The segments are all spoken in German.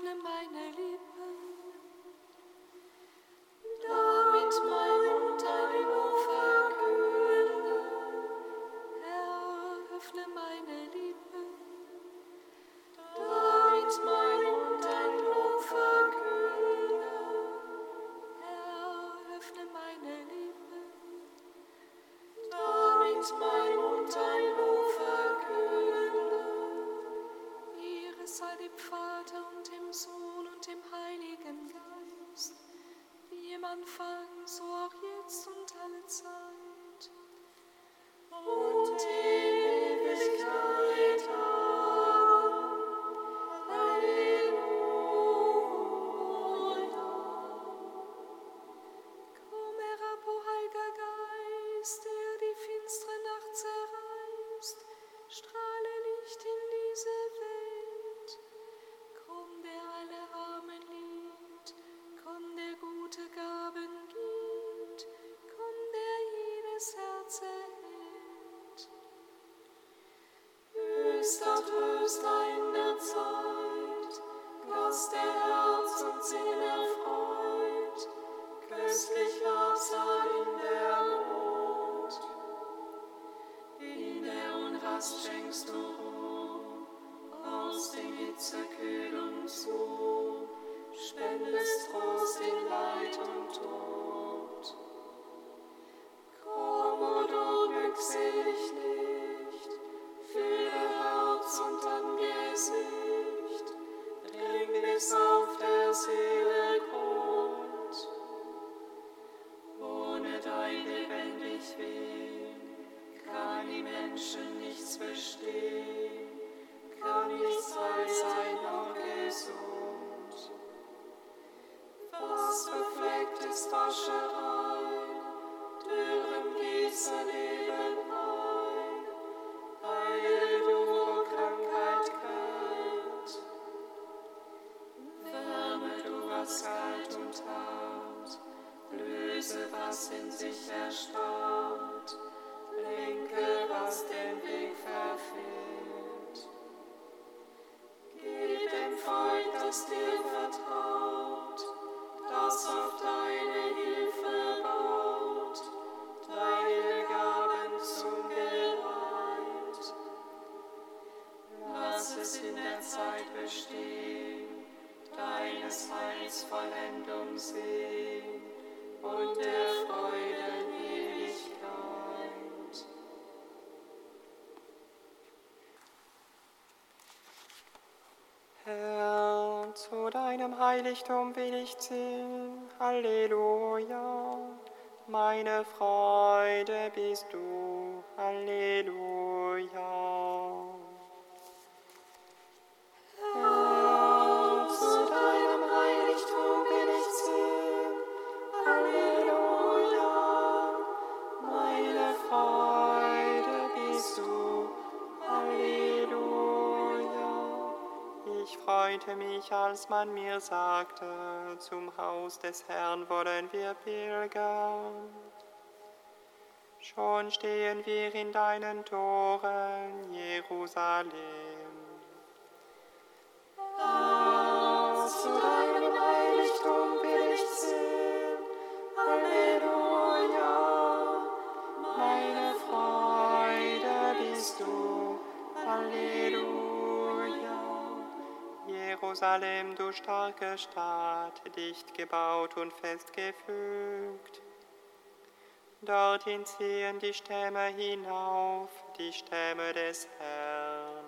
öffne meine was schenkst du? Deinem Heiligtum will ich singen. Halleluja. Meine Freude bist du. Halleluja. leite mich, als man mir sagte, zum Haus des Herrn wollen wir pilgern. Schon stehen wir in deinen Toren, Jerusalem. Herr, zu deinem Heiligtum will ich sehen. Alleluia. meine Freude bist du. Alleluia. Jerusalem, du starke Stadt, dicht gebaut und festgefügt. Dorthin ziehen die Stämme hinauf, die Stämme des Herrn.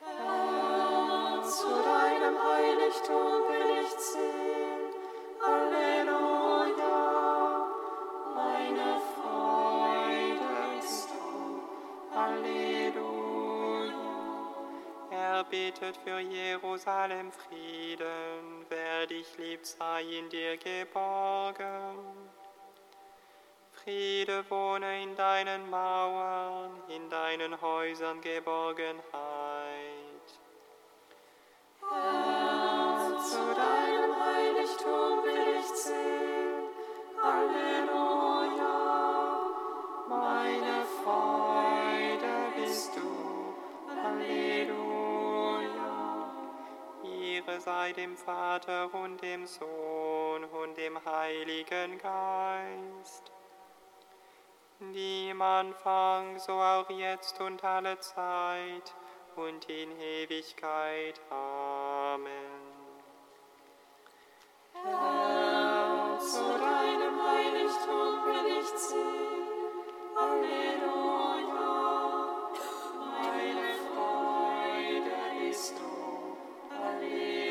Herr, zu deinem Heiligtum will ich ziehen. Alleluia. betet für Jerusalem Frieden. Wer dich liebt, sei in dir geborgen. Friede wohne in deinen Mauern, in deinen Häusern Geborgenheit. Herr, zu deinem Heiligtum will ich ziehen. Halleluja, meine Freude bist du. Halleluja. Ehre sei dem Vater und dem Sohn und dem Heiligen Geist, die im Anfang, so auch jetzt und alle Zeit und in Ewigkeit. Amen. Herr, zu deinem Heiligtum bin ich ziehen. Alleluia. Amen.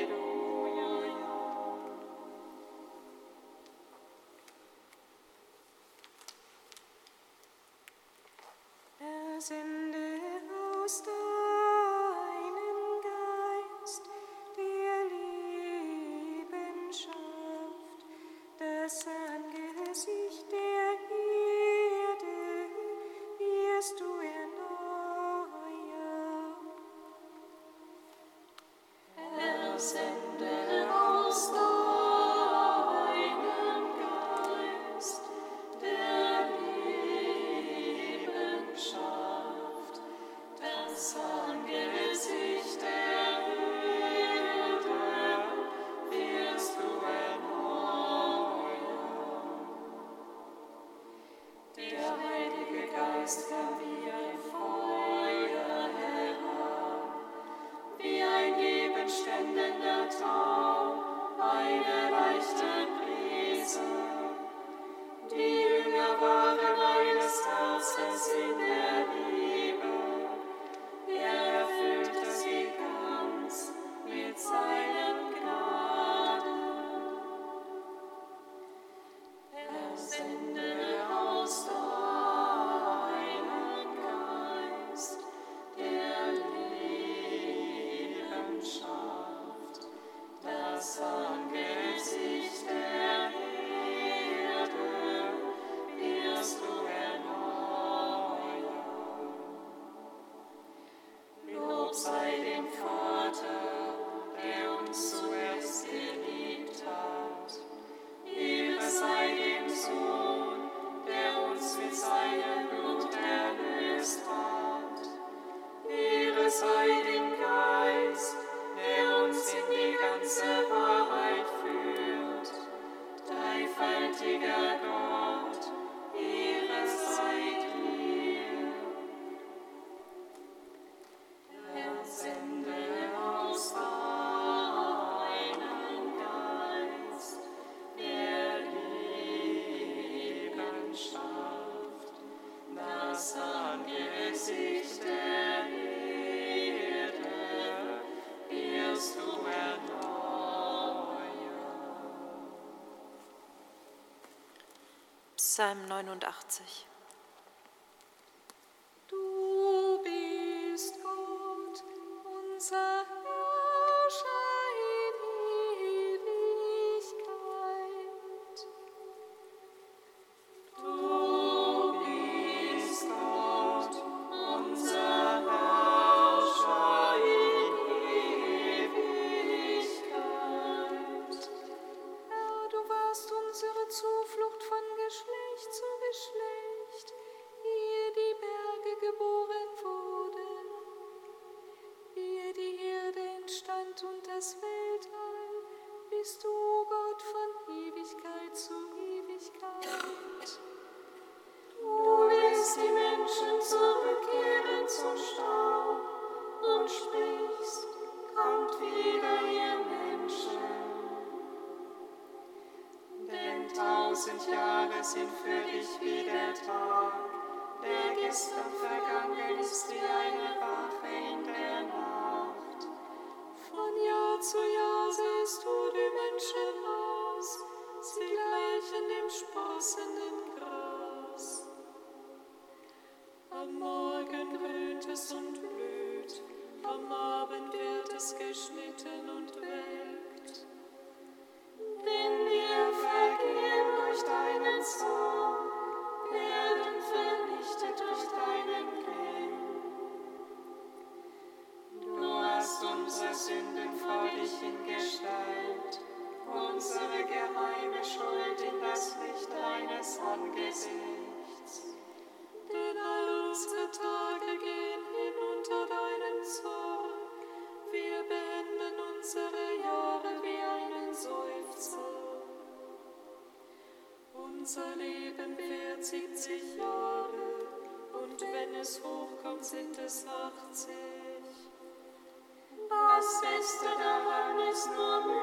Psalm 89. glänzenden Gras. Am Morgen grünt es und blüht, am Abend wird es geschnitten und welkt. Denn wir vergehen durch deinen Sohn, werden vernichtet durch deinen Kind. Du hast unsere Sünden vor dich in Gestalt unsere geheime Schuld in das Licht deines Angesichts. Denn all unsere Tage gehen hin unter deinen Zorn. Wir beenden unsere Jahre wie einen Seufzer. Unser Leben wird 70 Jahre und wenn es hochkommt, sind es 80. Das beste daran ist nur Mühe.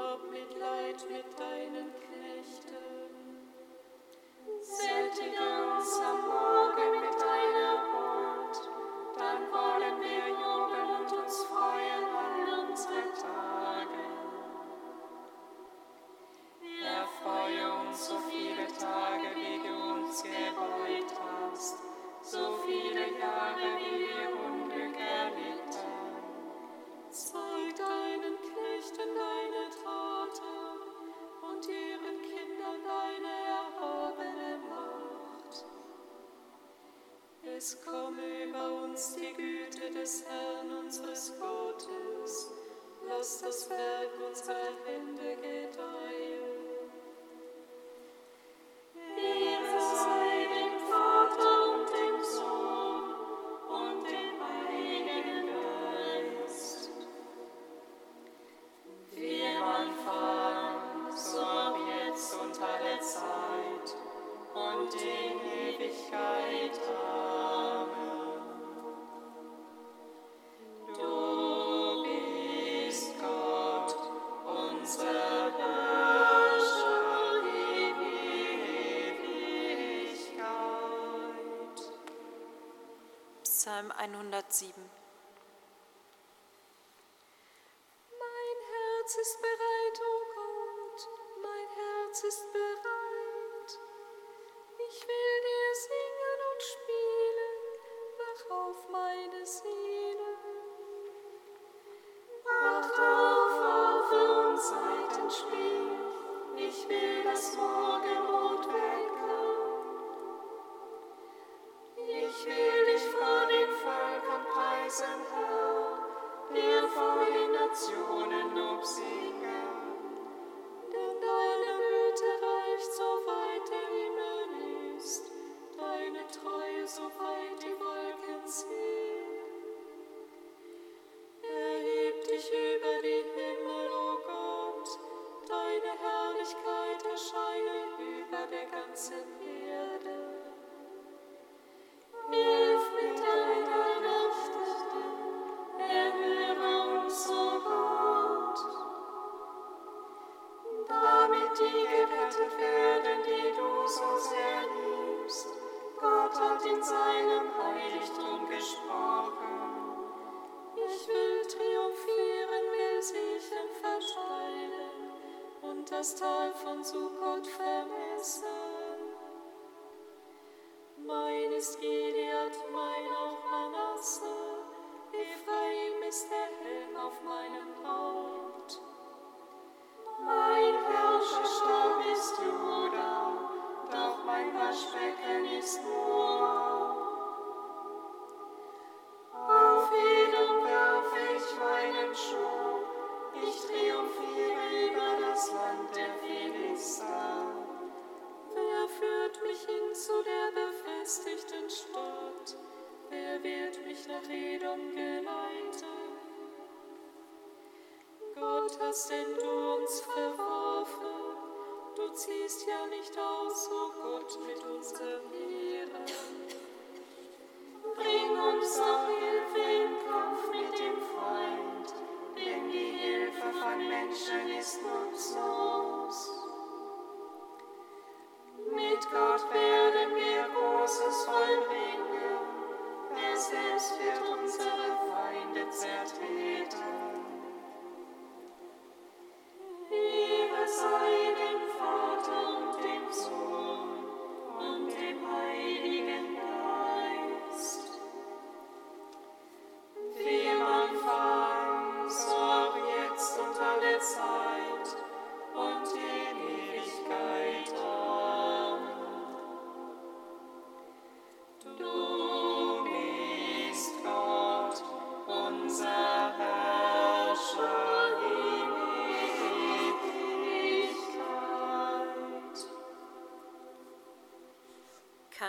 Hab Mitleid mit deinen Knechten. Christus, das Werk unserer Hände, einhundertsieben.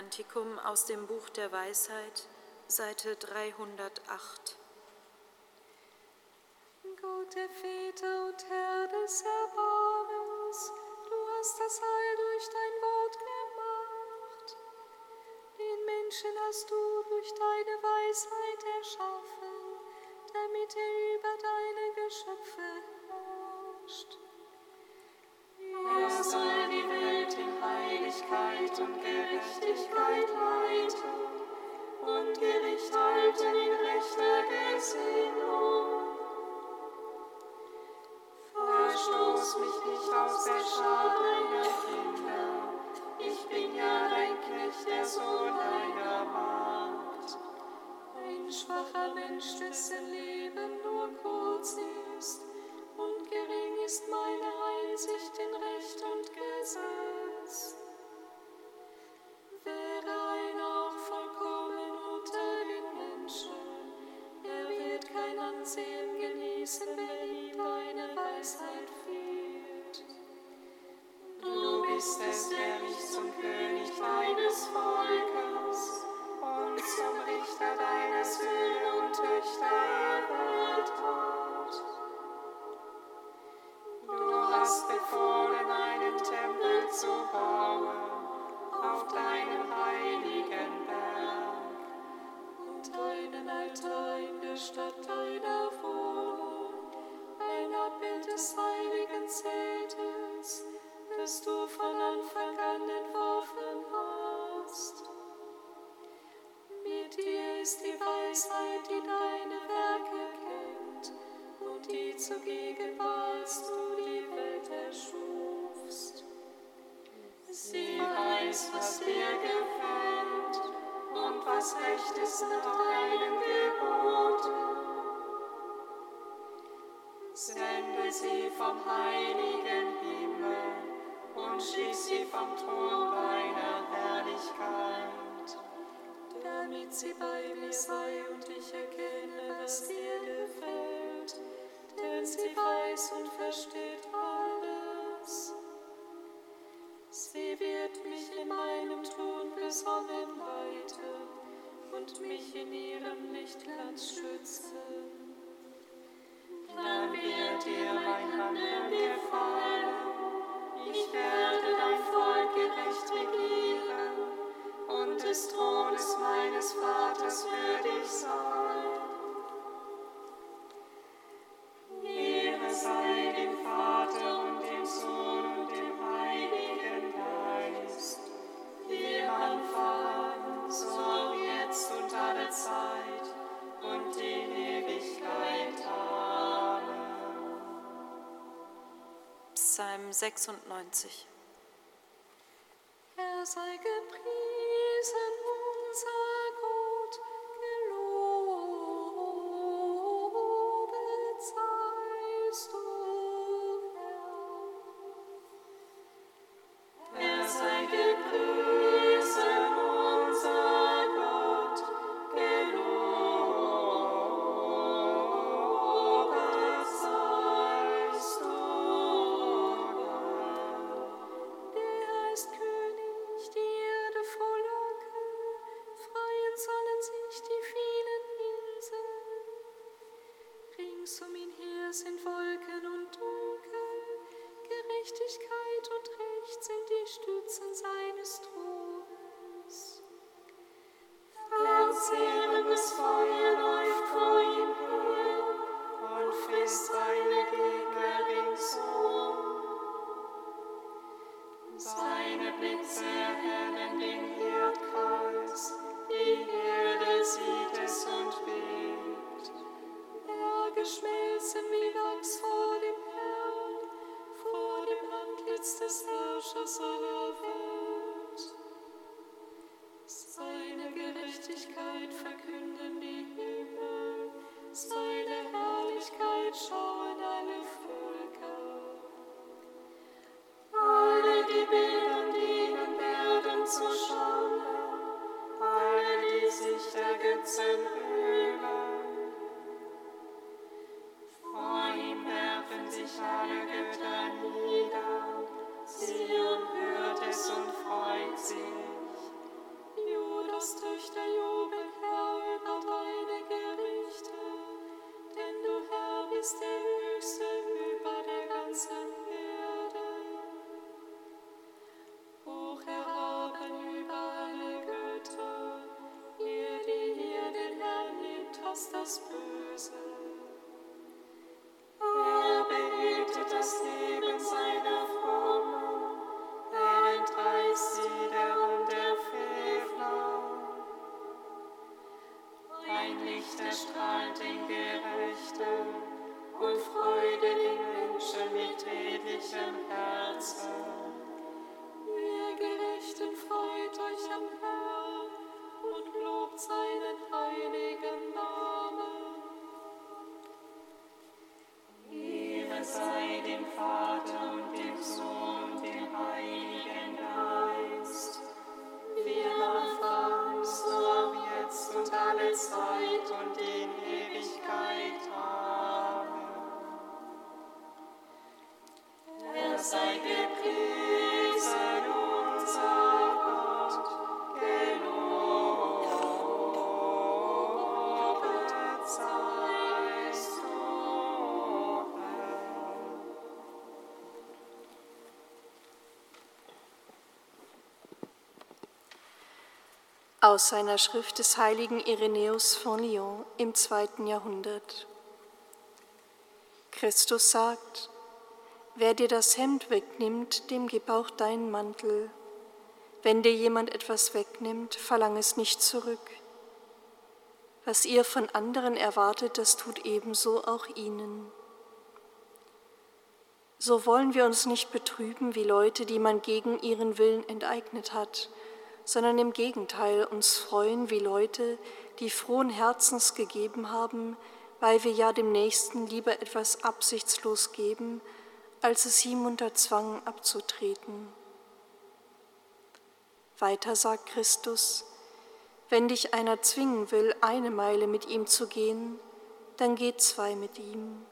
Kantikum aus dem Buch der Weisheit, Seite 308. Gute Väter und Herr des Erbarmens, du hast das Heil durch dein Wort gemacht. Den Menschen hast du durch deine Weisheit erschaffen, damit er über deine Geschöpfe zugegen warst du die Welt erschufst. Sie weiß, was dir gefällt und was recht ist nach deinem Gebot. Sende sie vom heiligen Himmel und schieß sie vom Thron deiner Herrlichkeit, damit sie bei mir sei und ich erkenne, dass die Dann wird dir mein Handeln gefallen. 96. Er sei dem Vater. Aus seiner Schrift des heiligen Irenäus von Lyon im zweiten Jahrhundert. Christus sagt, wer dir das Hemd wegnimmt, dem gib auch deinen Mantel. Wenn dir jemand etwas wegnimmt, verlang es nicht zurück. Was ihr von anderen erwartet, das tut ebenso auch ihnen. So wollen wir uns nicht betrüben wie Leute, die man gegen ihren Willen enteignet hat sondern im Gegenteil uns freuen wie Leute, die frohen Herzens gegeben haben, weil wir ja dem Nächsten lieber etwas absichtslos geben, als es ihm unter Zwang abzutreten. Weiter sagt Christus, wenn dich einer zwingen will, eine Meile mit ihm zu gehen, dann geh zwei mit ihm.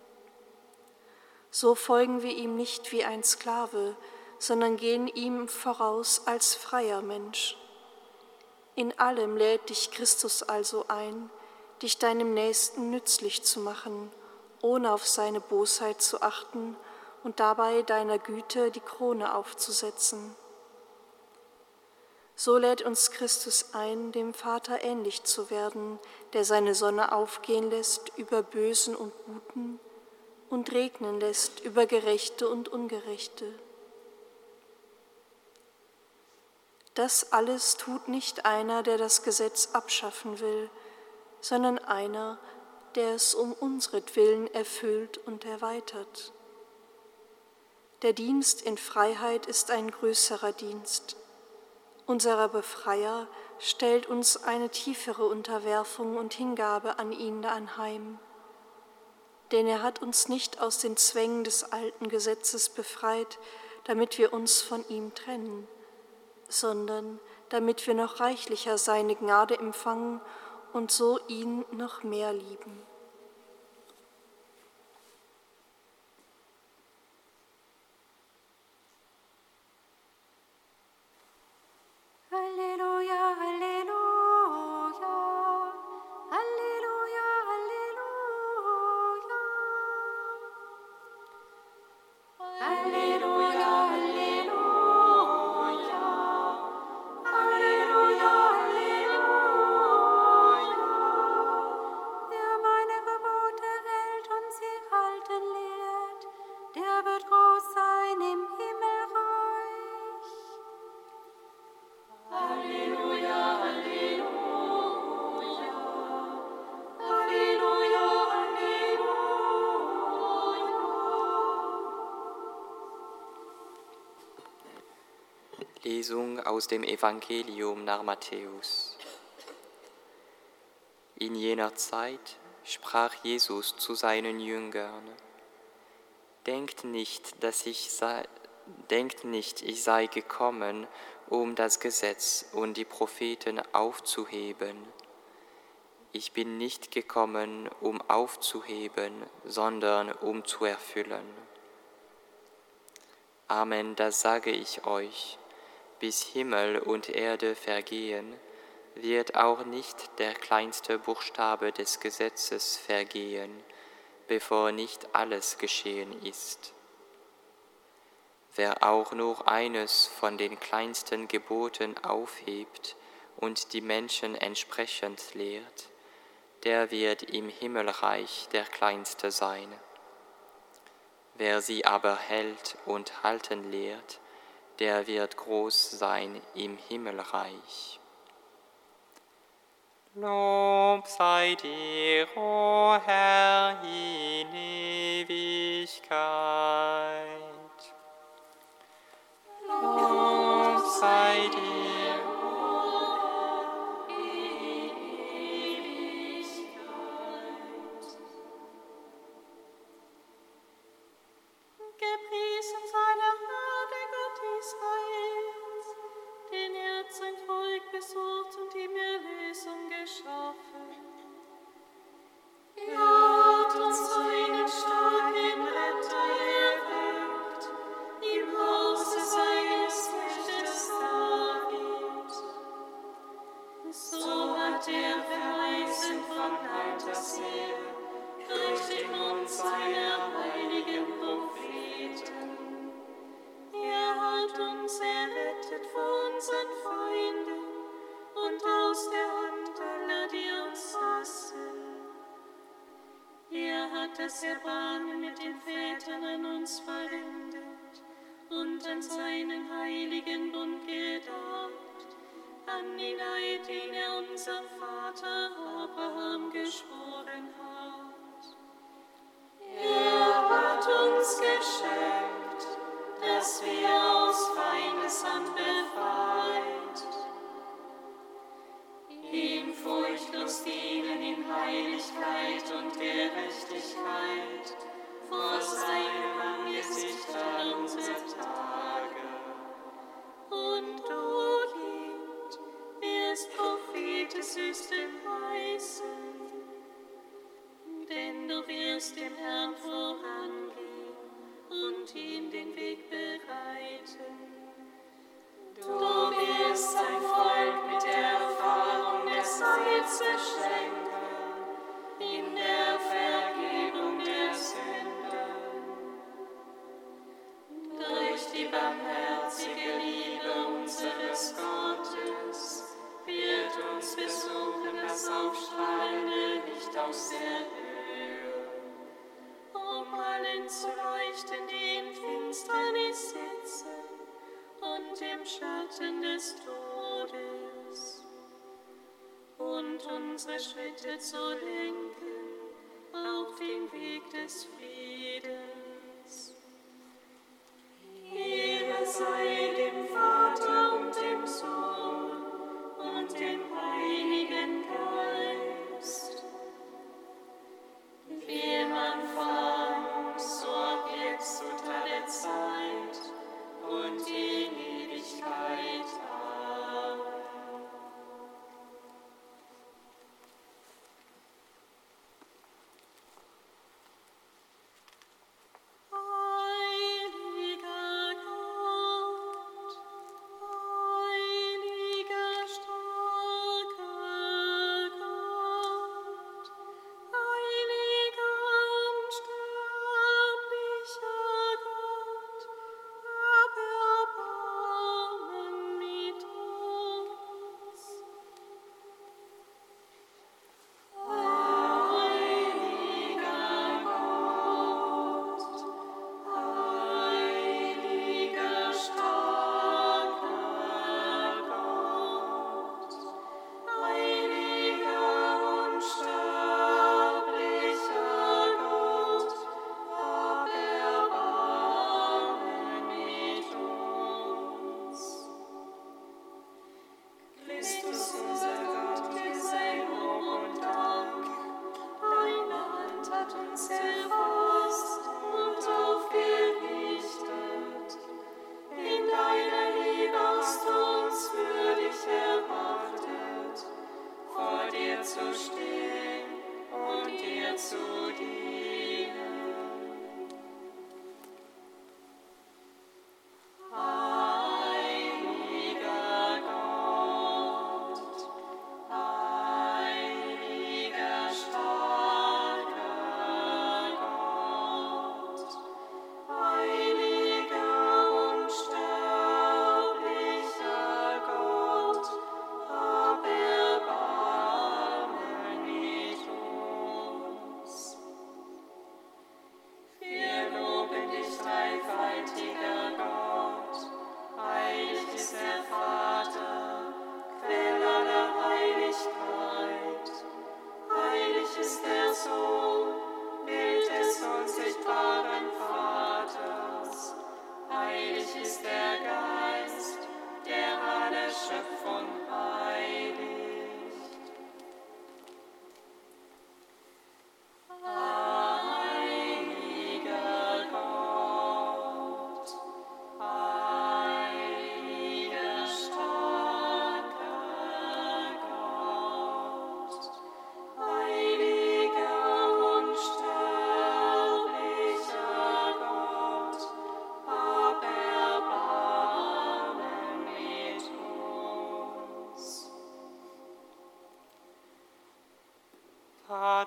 So folgen wir ihm nicht wie ein Sklave, sondern gehen ihm voraus als freier Mensch. In allem lädt dich Christus also ein, dich deinem Nächsten nützlich zu machen, ohne auf seine Bosheit zu achten und dabei deiner Güte die Krone aufzusetzen. So lädt uns Christus ein, dem Vater ähnlich zu werden, der seine Sonne aufgehen lässt über Bösen und Guten und regnen lässt über Gerechte und Ungerechte. Das alles tut nicht einer, der das Gesetz abschaffen will, sondern einer, der es um unsretwillen erfüllt und erweitert. Der Dienst in Freiheit ist ein größerer Dienst. Unserer Befreier stellt uns eine tiefere Unterwerfung und Hingabe an ihn anheim. Denn er hat uns nicht aus den Zwängen des alten Gesetzes befreit, damit wir uns von ihm trennen sondern damit wir noch reichlicher seine Gnade empfangen und so ihn noch mehr lieben. Lesung aus dem Evangelium nach Matthäus. In jener Zeit sprach Jesus zu seinen Jüngern, Denkt nicht, dass ich sei, denkt nicht, ich sei gekommen, um das Gesetz und die Propheten aufzuheben. Ich bin nicht gekommen, um aufzuheben, sondern um zu erfüllen. Amen, das sage ich euch bis Himmel und Erde vergehen, wird auch nicht der kleinste Buchstabe des Gesetzes vergehen, bevor nicht alles geschehen ist. Wer auch nur eines von den kleinsten Geboten aufhebt und die Menschen entsprechend lehrt, der wird im Himmelreich der Kleinste sein. Wer sie aber hält und halten lehrt, der wird groß sein im Himmelreich. Lob sei dir, o oh Herr, in Ewigkeit. Lob sei dir, o oh Herr, in Ewigkeit. Gepriesen sei der Herr. eyes unsere Schritte zu lenken auf dem Weg des Friedens.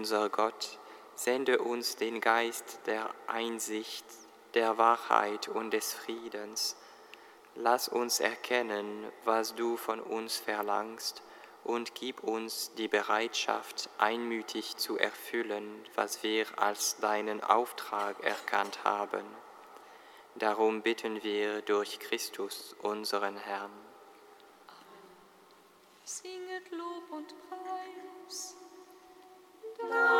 Unser Gott, sende uns den Geist der Einsicht, der Wahrheit und des Friedens. Lass uns erkennen, was du von uns verlangst, und gib uns die Bereitschaft, einmütig zu erfüllen, was wir als deinen Auftrag erkannt haben. Darum bitten wir durch Christus, unseren Herrn. Singet Lob und Preis. Lord.